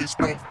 Baseball.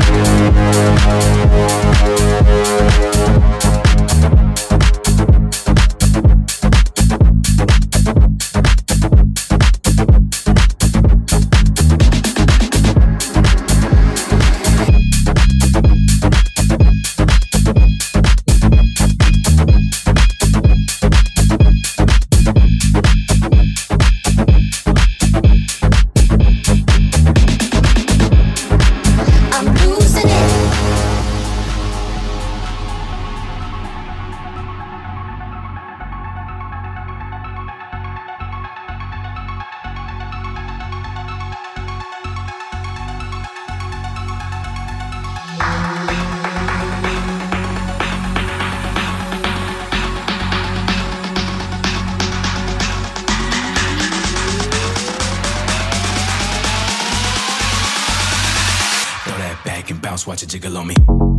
Thank you. watch a jiggle on me.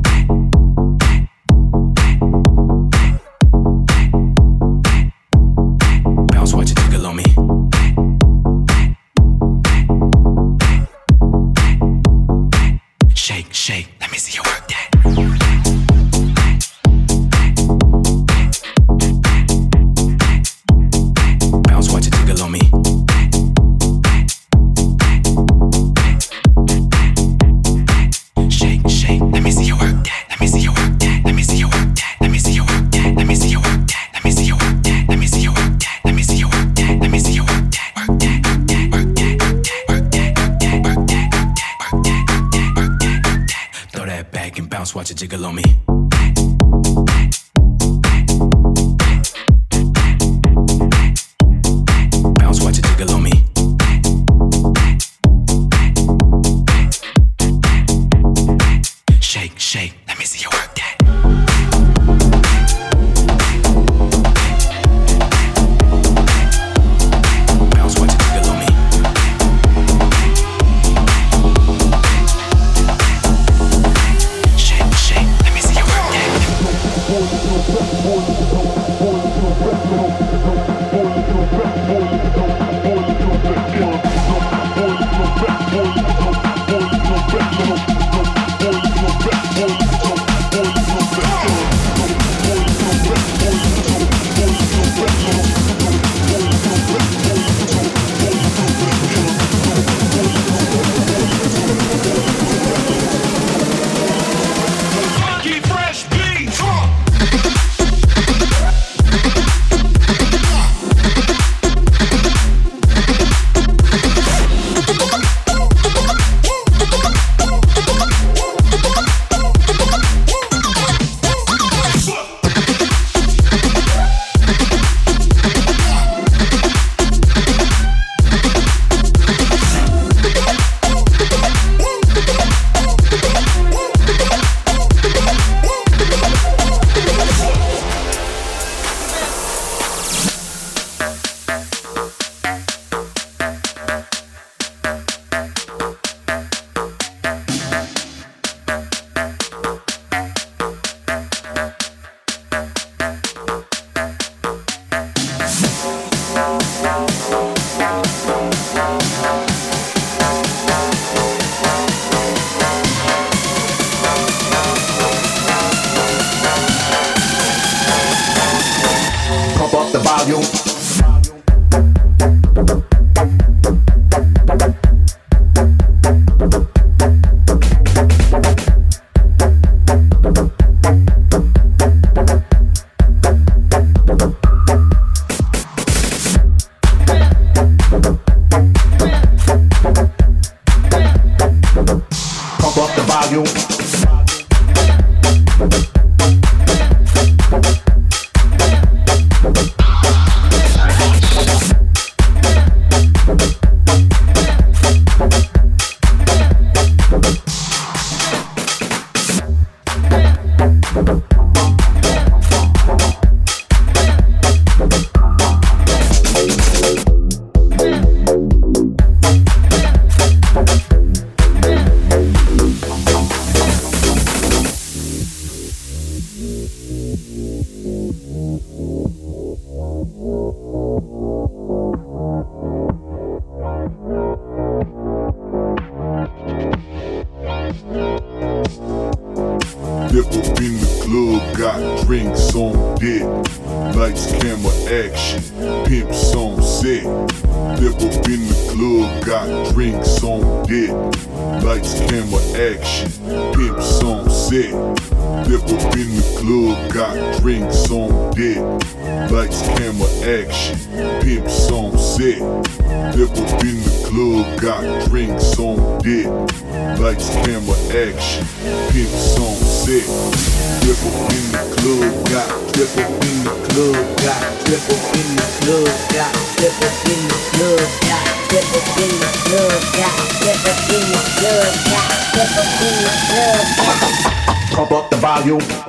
watch it jiggle on me. Original Step up in the club, got drinks on deck. Lights, camera, action, pimps on set. Step up in the club, got drinks on deck. Lights, camera, action, pimps on set. Up in the club, got drinks on deck. Lights, camera, action, pimps on set. Up in the club, got drinks on deck. Lights, camera, action, pimps on set. Up in the club, got up in the club, got up in the club, got up in the club, got up in the club, got up in the club, got up in the club. Pump up the volume.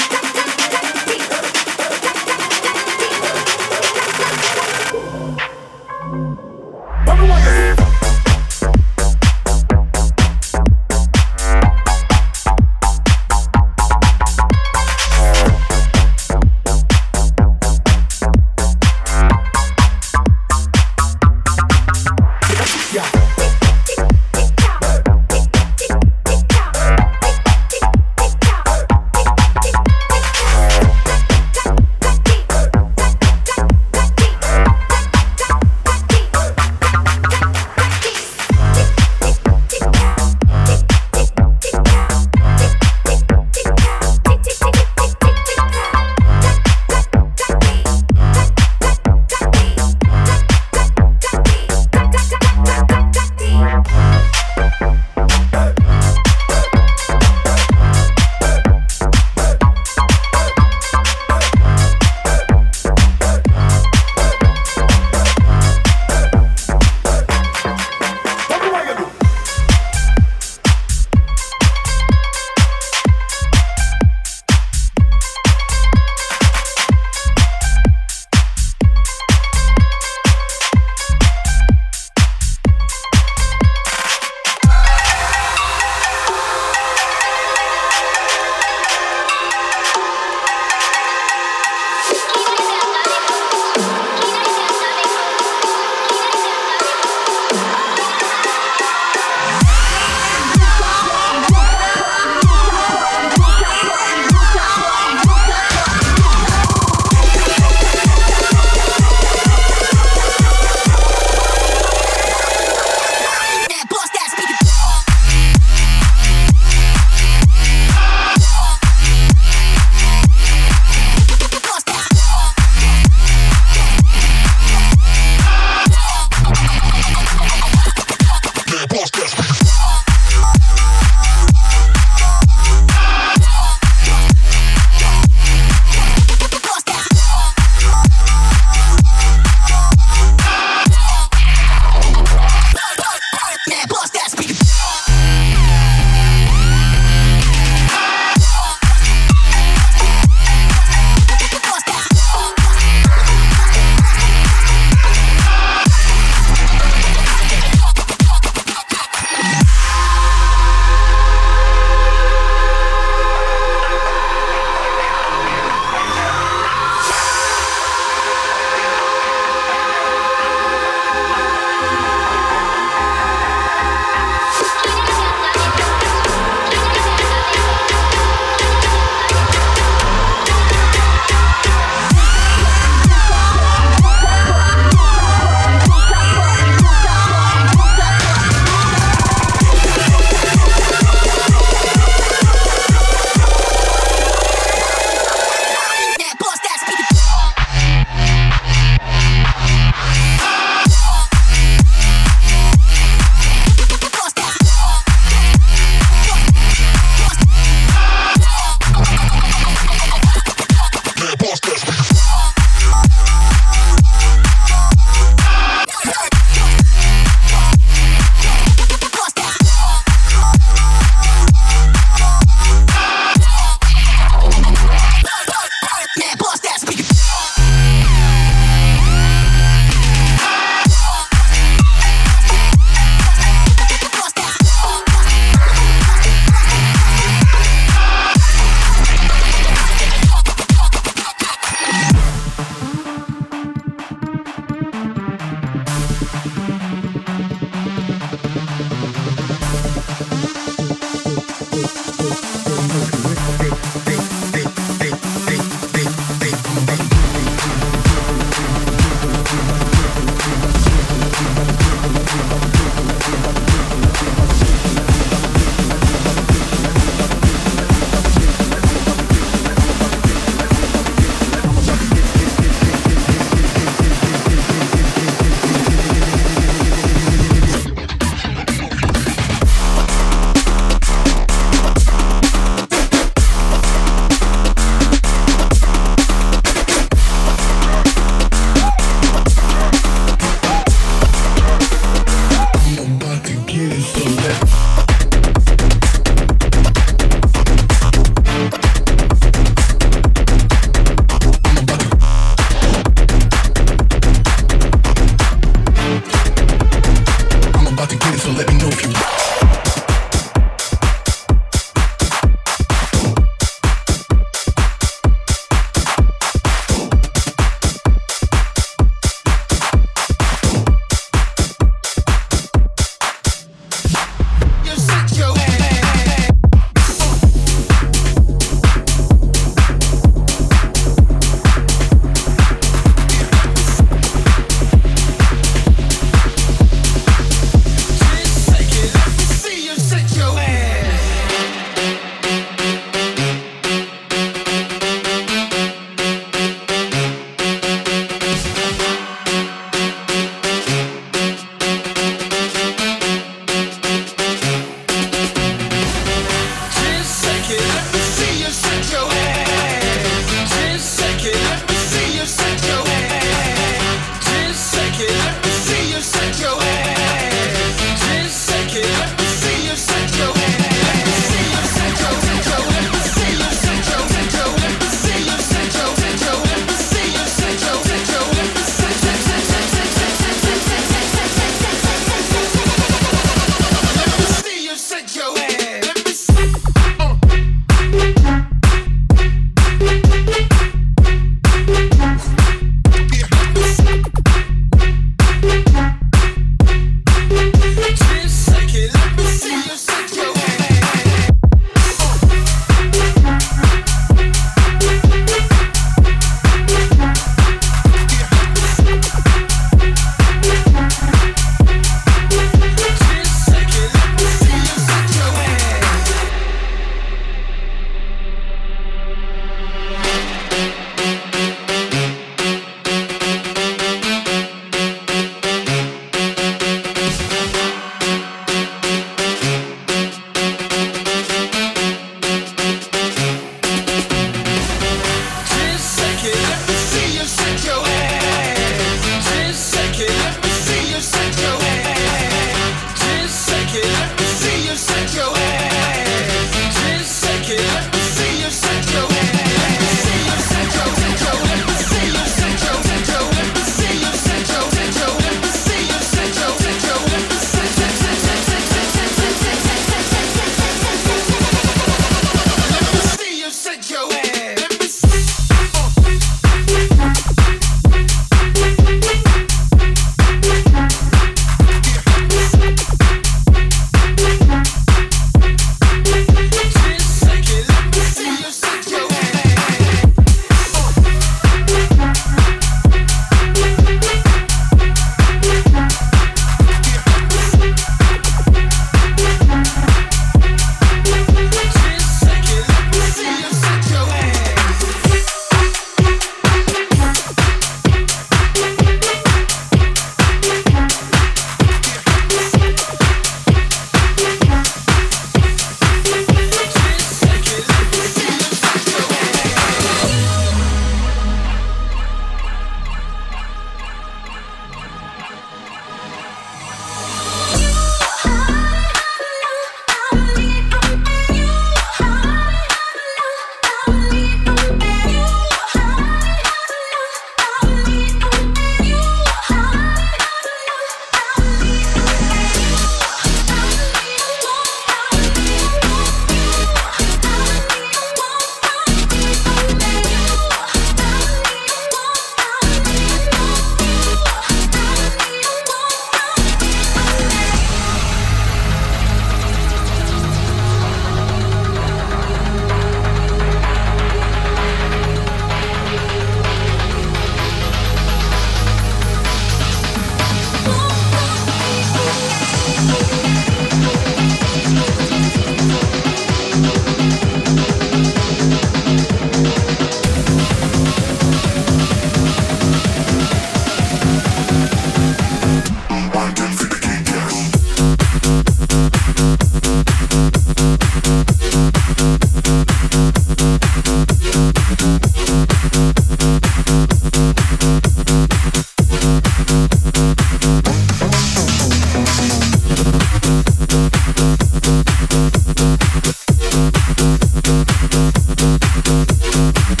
Thank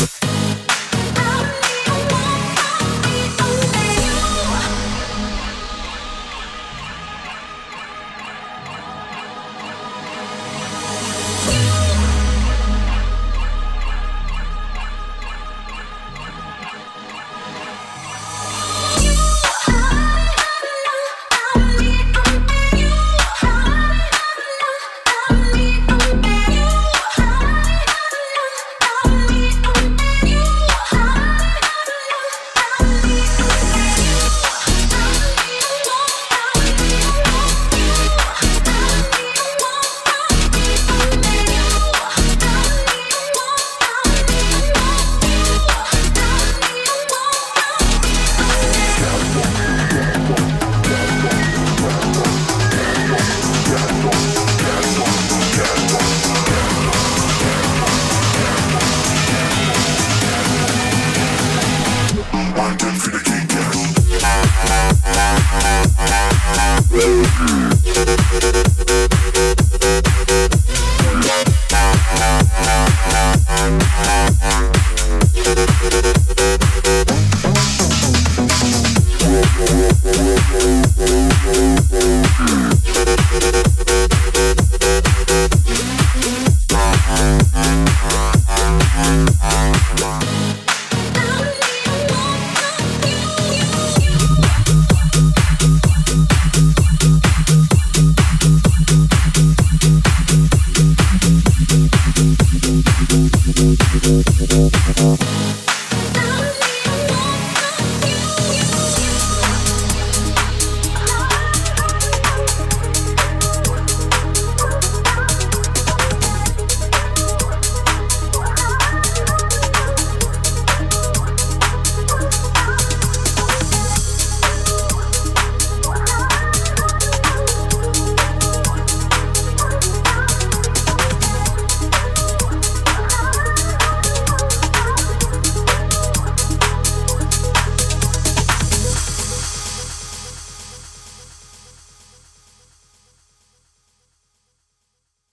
you.